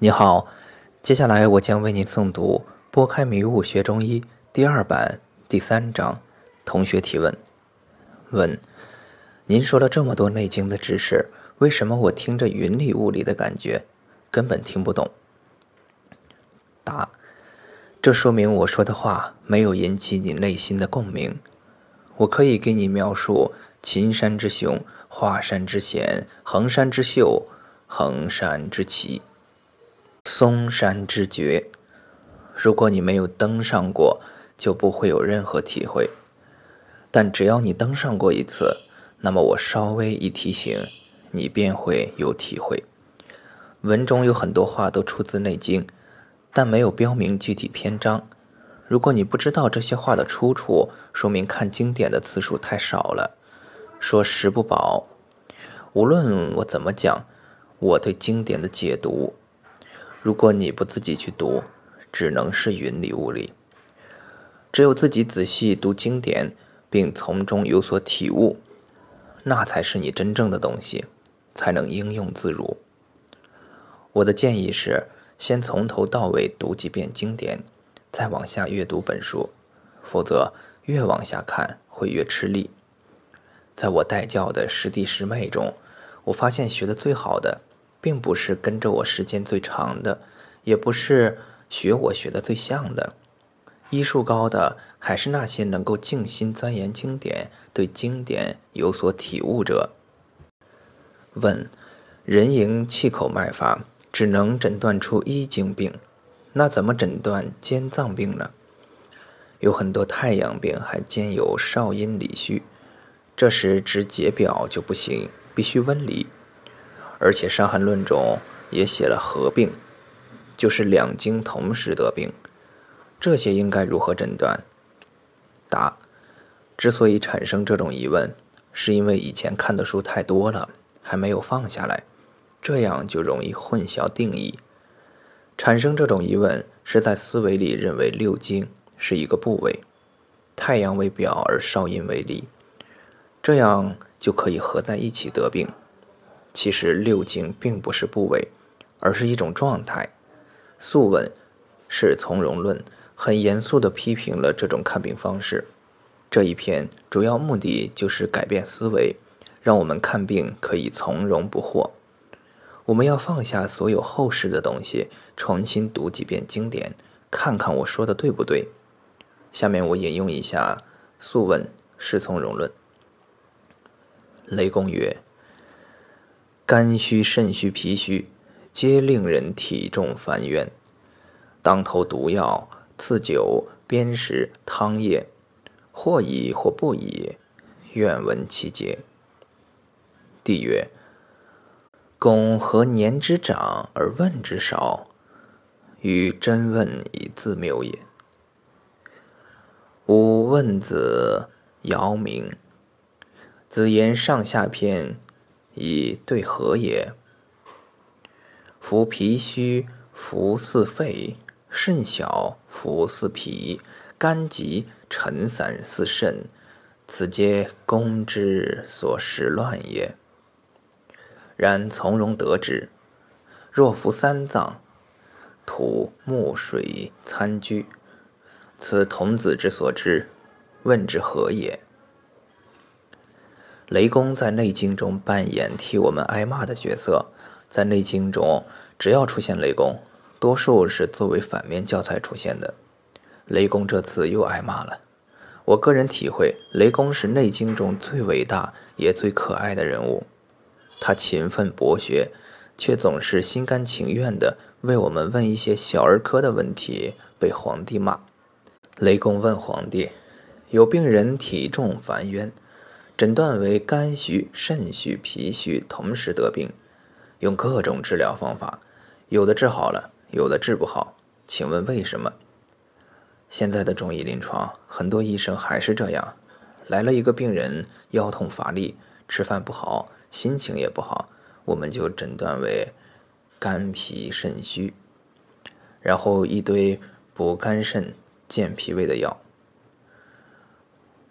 你好，接下来我将为您诵读《拨开迷雾学中医》第二版第三章。同学提问：问，您说了这么多《内经》的知识，为什么我听着云里雾里的感觉，根本听不懂？答：这说明我说的话没有引起你内心的共鸣。我可以给你描述秦山之雄，华山之险，衡山之秀，衡山之奇。嵩山之绝，如果你没有登上过，就不会有任何体会。但只要你登上过一次，那么我稍微一提醒，你便会有体会。文中有很多话都出自《内经》，但没有标明具体篇章。如果你不知道这些话的出处，说明看经典的次数太少了。说食不饱，无论我怎么讲，我对经典的解读。如果你不自己去读，只能是云里雾里。只有自己仔细读经典，并从中有所体悟，那才是你真正的东西，才能应用自如。我的建议是，先从头到尾读几遍经典，再往下阅读本书，否则越往下看会越吃力。在我带教的师弟师妹中，我发现学的最好的。并不是跟着我时间最长的，也不是学我学的最像的，医术高的还是那些能够静心钻研经典、对经典有所体悟者。问：人迎气口脉法只能诊断出一经病，那怎么诊断兼脏病呢？有很多太阳病还兼有少阴里虚，这时只解表就不行，必须温里。而且《伤寒论》中也写了合并，就是两经同时得病，这些应该如何诊断？答：之所以产生这种疑问，是因为以前看的书太多了，还没有放下来，这样就容易混淆定义。产生这种疑问，是在思维里认为六经是一个部位，太阳为表而少阴为里，这样就可以合在一起得病。其实六经并不是部位，而是一种状态。《素问·是从容论》很严肃地批评了这种看病方式。这一篇主要目的就是改变思维，让我们看病可以从容不惑。我们要放下所有后世的东西，重新读几遍经典，看看我说的对不对。下面我引用一下《素问·是从容论》。雷公曰。肝虚、肾虚、脾虚，皆令人体重烦冤。当头毒药，赐酒、砭石、汤液，或以或不以，愿闻其节。帝曰：公何年之长而问之少？与真问以自谬也。吾问子尧明，子言上下篇。以对合也。夫脾虚，浮似肺；肾小，浮似脾；肝急，沉散似肾。此皆公之所识乱也。然从容得之。若服三脏，土木水参居，此童子之所知，问之何也？雷公在《内经》中扮演替我们挨骂的角色。在《内经》中，只要出现雷公，多数是作为反面教材出现的。雷公这次又挨骂了。我个人体会，雷公是《内经》中最伟大也最可爱的人物。他勤奋博学，却总是心甘情愿地为我们问一些小儿科的问题，被皇帝骂。雷公问皇帝：“有病人体重烦冤。”诊断为肝虚、肾虚、脾虚同时得病，用各种治疗方法，有的治好了，有的治不好。请问为什么？现在的中医临床，很多医生还是这样：来了一个病人，腰痛乏力，吃饭不好，心情也不好，我们就诊断为肝脾肾虚，然后一堆补肝肾、健脾胃的药。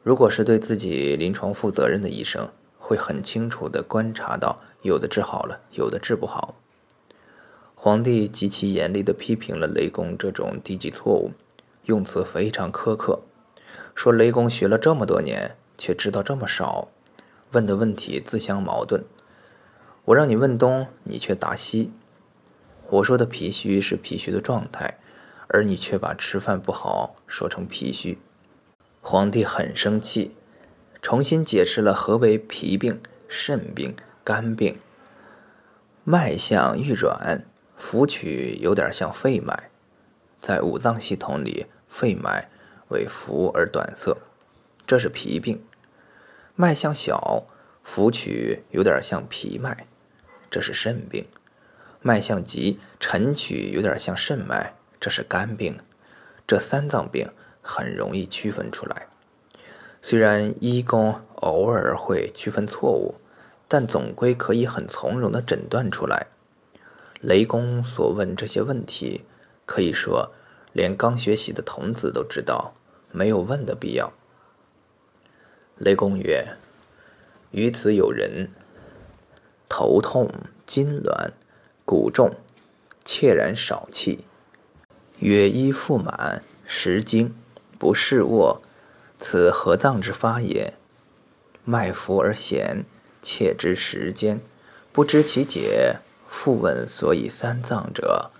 如果是对自己临床负责任的医生，会很清楚地观察到，有的治好了，有的治不好。皇帝极其严厉地批评了雷公这种低级错误，用词非常苛刻，说雷公学了这么多年，却知道这么少，问的问题自相矛盾。我让你问东，你却答西。我说的脾虚是脾虚的状态，而你却把吃饭不好说成脾虚。皇帝很生气，重新解释了何为脾病、肾病、肝病。脉象愈软。浮取有点像肺脉，在五脏系统里，肺脉为浮而短涩，这是脾病；脉象小，浮取有点像脾脉，这是肾病；脉象急，沉曲有点像肾脉，这是肝病。这三脏病很容易区分出来，虽然医工偶尔会区分错误，但总归可以很从容的诊断出来。雷公所问这些问题，可以说连刚学习的童子都知道，没有问的必要。雷公曰：“于此有人头痛、筋挛、骨重、怯然少气，曰衣腹满、食惊、不适卧，此何脏之发也？脉浮而弦，切之时间，不知其解。”复问所以三脏者，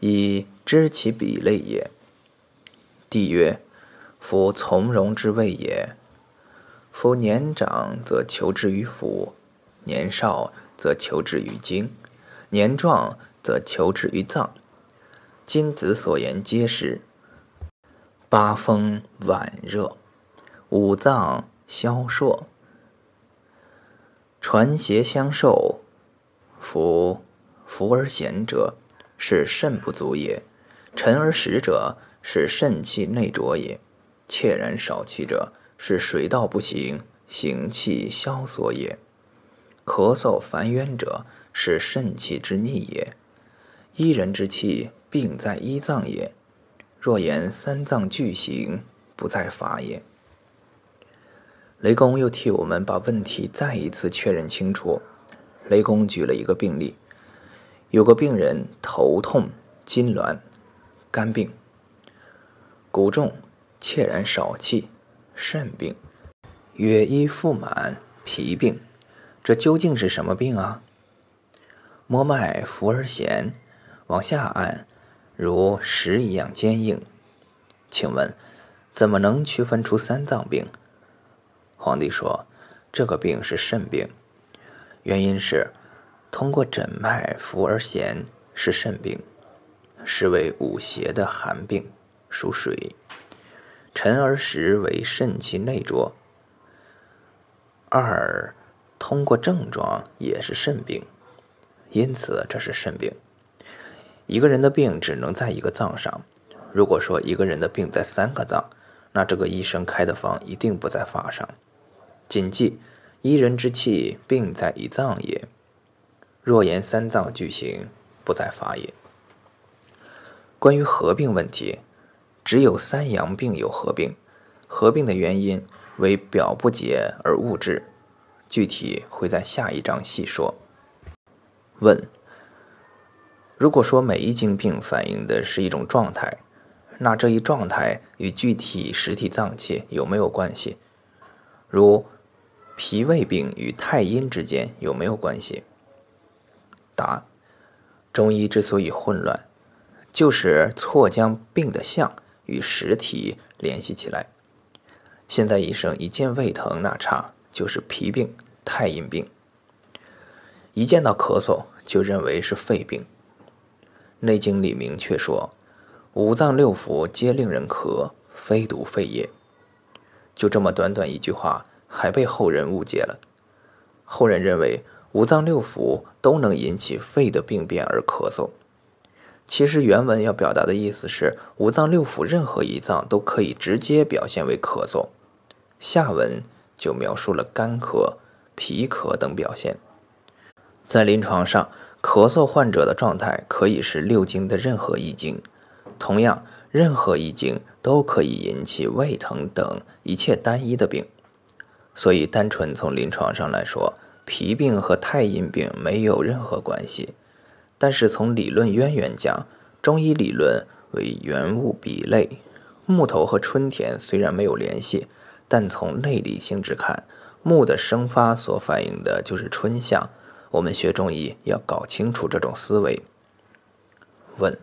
以知其比类也。帝曰：夫从容之谓也。夫年长则求之于腑，年少则求之于经，年壮则求之于脏。今子所言皆是。八风脘热，五脏消烁，传邪相受。夫浮而弦者，是肾不足也；沉而实者，是肾气内浊也；怯然少气者，是水道不行，行气消缩也；咳嗽烦冤者，是肾气之逆也。一人之气，病在一脏也。若言三脏俱行，不在法也。雷公又替我们把问题再一次确认清楚。雷公举了一个病例，有个病人头痛、痉挛、肝病；骨重、怯然少气、肾病；月衣腹满、脾病。这究竟是什么病啊？摸脉浮而弦，往下按，如石一样坚硬。请问，怎么能区分出三脏病？皇帝说：“这个病是肾病。”原因是，通过诊脉浮而弦是肾病，是为五邪的寒病，属水；沉而实为肾气内浊。二，通过症状也是肾病，因此这是肾病。一个人的病只能在一个脏上。如果说一个人的病在三个脏，那这个医生开的方一定不在法上。谨记。一人之气，病在一脏也。若言三脏俱行，不在法也。关于合并问题，只有三阳病有合并，合并的原因为表不解而误治，具体会在下一章细说。问：如果说每一经病反映的是一种状态，那这一状态与具体实体脏器有没有关系？如？脾胃病与太阴之间有没有关系？答：中医之所以混乱，就是错将病的象与实体联系起来。现在医生一见胃疼那差，就是脾病、太阴病；一见到咳嗽，就认为是肺病。《内经》里明确说：“五脏六腑皆令人咳，非独肺也。”就这么短短一句话。还被后人误解了。后人认为五脏六腑都能引起肺的病变而咳嗽，其实原文要表达的意思是五脏六腑任何一脏都可以直接表现为咳嗽。下文就描述了干咳、皮咳等表现。在临床上，咳嗽患者的状态可以是六经的任何一经，同样，任何一经都可以引起胃疼等一切单一的病。所以，单纯从临床上来说，脾病和太阴病没有任何关系。但是从理论渊源讲，中医理论为原物比类，木头和春天虽然没有联系，但从内里性质看，木的生发所反映的就是春象。我们学中医要搞清楚这种思维。问，《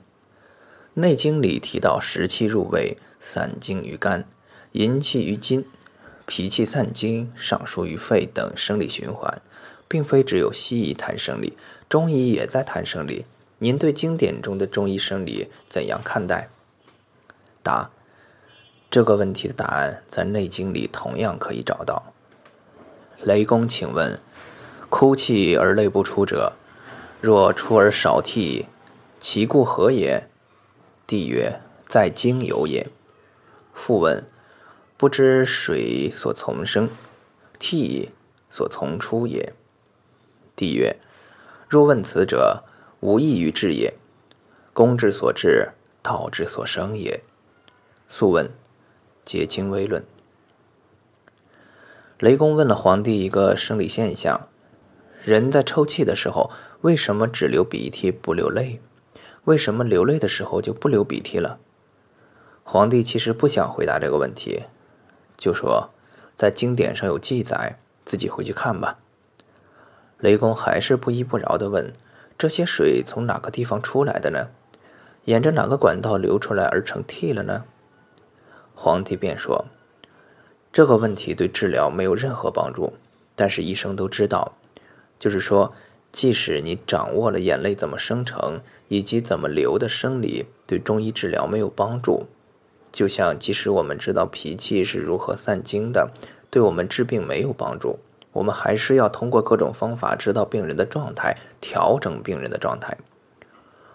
内经》里提到食气入胃，散精于肝，淫气于筋，脾气散精，上疏于肺等生理循环，并非只有西医谈生理，中医也在谈生理。您对经典中的中医生理怎样看待？答：这个问题的答案在《内经》里同样可以找到。雷公，请问，哭泣而泪不出者，若出而少涕？其故何也？帝曰：在经有也。复问：不知水所从生，涕所从出也。帝曰：若问此者，无异于治也。公之所至，道之所生也。素问：解经微论。雷公问了皇帝一个生理现象：人在抽泣的时候，为什么只流鼻涕不流泪？为什么流泪的时候就不流鼻涕了？皇帝其实不想回答这个问题，就说在经典上有记载，自己回去看吧。雷公还是不依不饶的问：“这些水从哪个地方出来的呢？沿着哪个管道流出来而成涕了呢？”皇帝便说：“这个问题对治疗没有任何帮助，但是医生都知道，就是说。”即使你掌握了眼泪怎么生成以及怎么流的生理，对中医治疗没有帮助。就像即使我们知道脾气是如何散精的，对我们治病没有帮助。我们还是要通过各种方法知道病人的状态，调整病人的状态。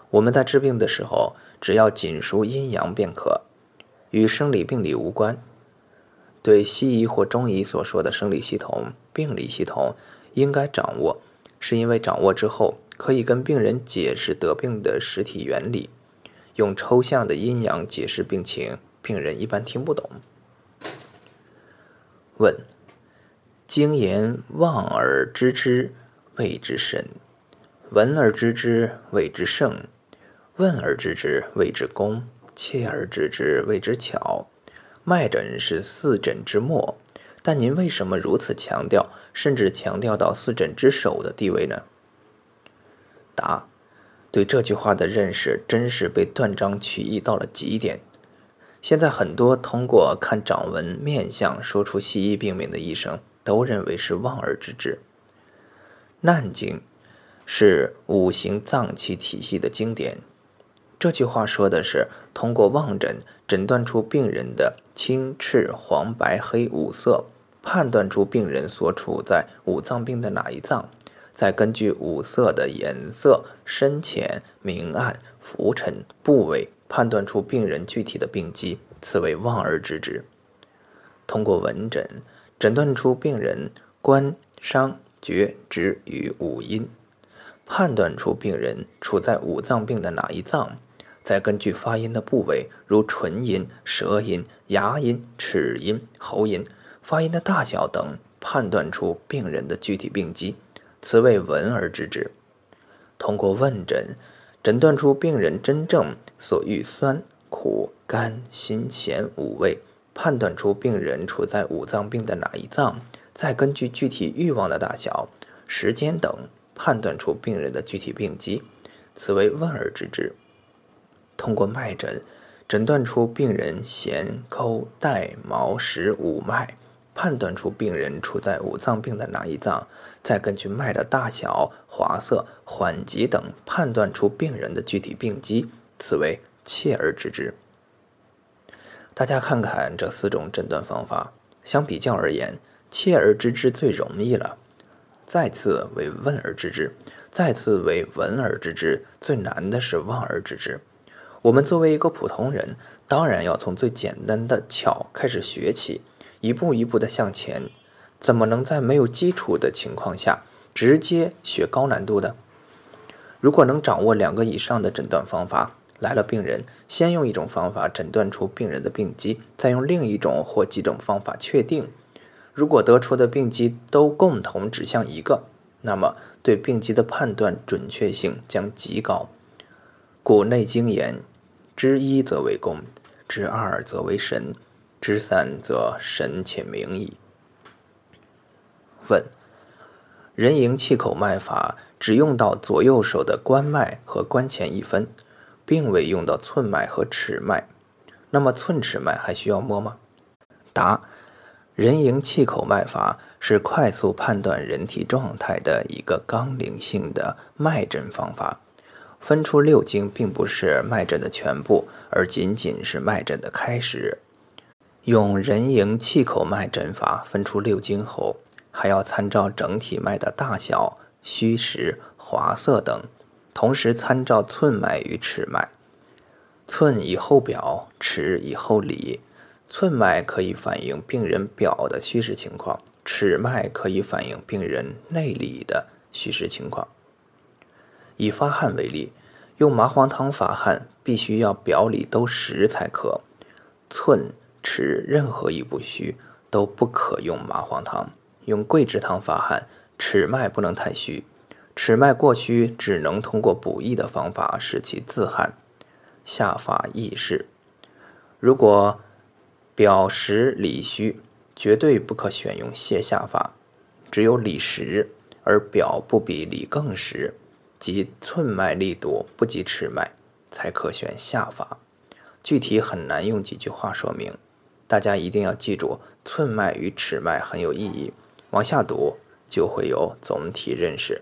我们在治病的时候，只要紧熟阴阳便可，与生理病理无关。对西医或中医所说的生理系统、病理系统，应该掌握。是因为掌握之后，可以跟病人解释得病的实体原理，用抽象的阴阳解释病情，病人一般听不懂。问：经言望而知之谓之神，闻而知之谓之圣，问而知之谓之功，切而知之谓之巧。脉诊是四诊之末。但您为什么如此强调，甚至强调到四诊之首的地位呢？答：对这句话的认识真是被断章取义到了极点。现在很多通过看掌纹、面相说出西医病名的医生，都认为是望而知之。《难经》是五行脏器体系的经典，这句话说的是通过望诊诊断出病人的青、赤、黄、白、黑五色。判断出病人所处在五脏病的哪一脏，再根据五色的颜色深浅、明暗、浮沉、部位，判断出病人具体的病机，此为望而知之。通过闻诊诊断出病人官、伤、厥、止与五阴，判断出病人处在五脏病的哪一脏，再根据发音的部位，如唇音、舌音、牙音、齿音、喉音。发音的大小等，判断出病人的具体病机，此谓闻而知之。通过问诊，诊断出病人真正所欲酸、苦、甘、辛、咸五味，判断出病人处在五脏病的哪一脏，再根据具体欲望的大小、时间等，判断出病人的具体病机，此为问而知之。通过脉诊，诊断出病人弦、抠、带、毛、实五脉。判断出病人处在五脏病的哪一脏，再根据脉的大小、滑色、缓急等，判断出病人的具体病机，此为切而知之。大家看看这四种诊断方法，相比较而言，切而知之最容易了。再次为问而知之，再次为闻而知之，最难的是望而知之。我们作为一个普通人，当然要从最简单的巧开始学起。一步一步的向前，怎么能在没有基础的情况下直接学高难度的？如果能掌握两个以上的诊断方法，来了病人，先用一种方法诊断出病人的病机，再用另一种或几种方法确定。如果得出的病机都共同指向一个，那么对病机的判断准确性将极高。故《内经》言：知一则为公，知二则为神，知三则神且明矣。问：人迎气口脉法只用到左右手的关脉和关前一分，并未用到寸脉和尺脉，那么寸尺脉还需要摸吗？答。人迎气口脉法是快速判断人体状态的一个纲领性的脉诊方法。分出六经并不是脉诊的全部，而仅仅是脉诊的开始。用人迎气口脉诊法分出六经后，还要参照整体脉的大小、虚实、滑涩等，同时参照寸脉与尺脉。寸以后表，尺以后里。寸脉可以反映病人表的虚实情况，尺脉可以反映病人内里的虚实情况。以发汗为例，用麻黄汤发汗，必须要表里都实才可。寸、尺任何一不虚，都不可用麻黄汤。用桂枝汤发汗，尺脉不能太虚，尺脉过虚，只能通过补益的方法使其自汗，下法易逝。如果表实里虚，绝对不可选用泻下法。只有里实而表不比里更实，即寸脉力度不及尺脉，才可选下法。具体很难用几句话说明，大家一定要记住，寸脉与尺脉很有意义。往下读就会有总体认识。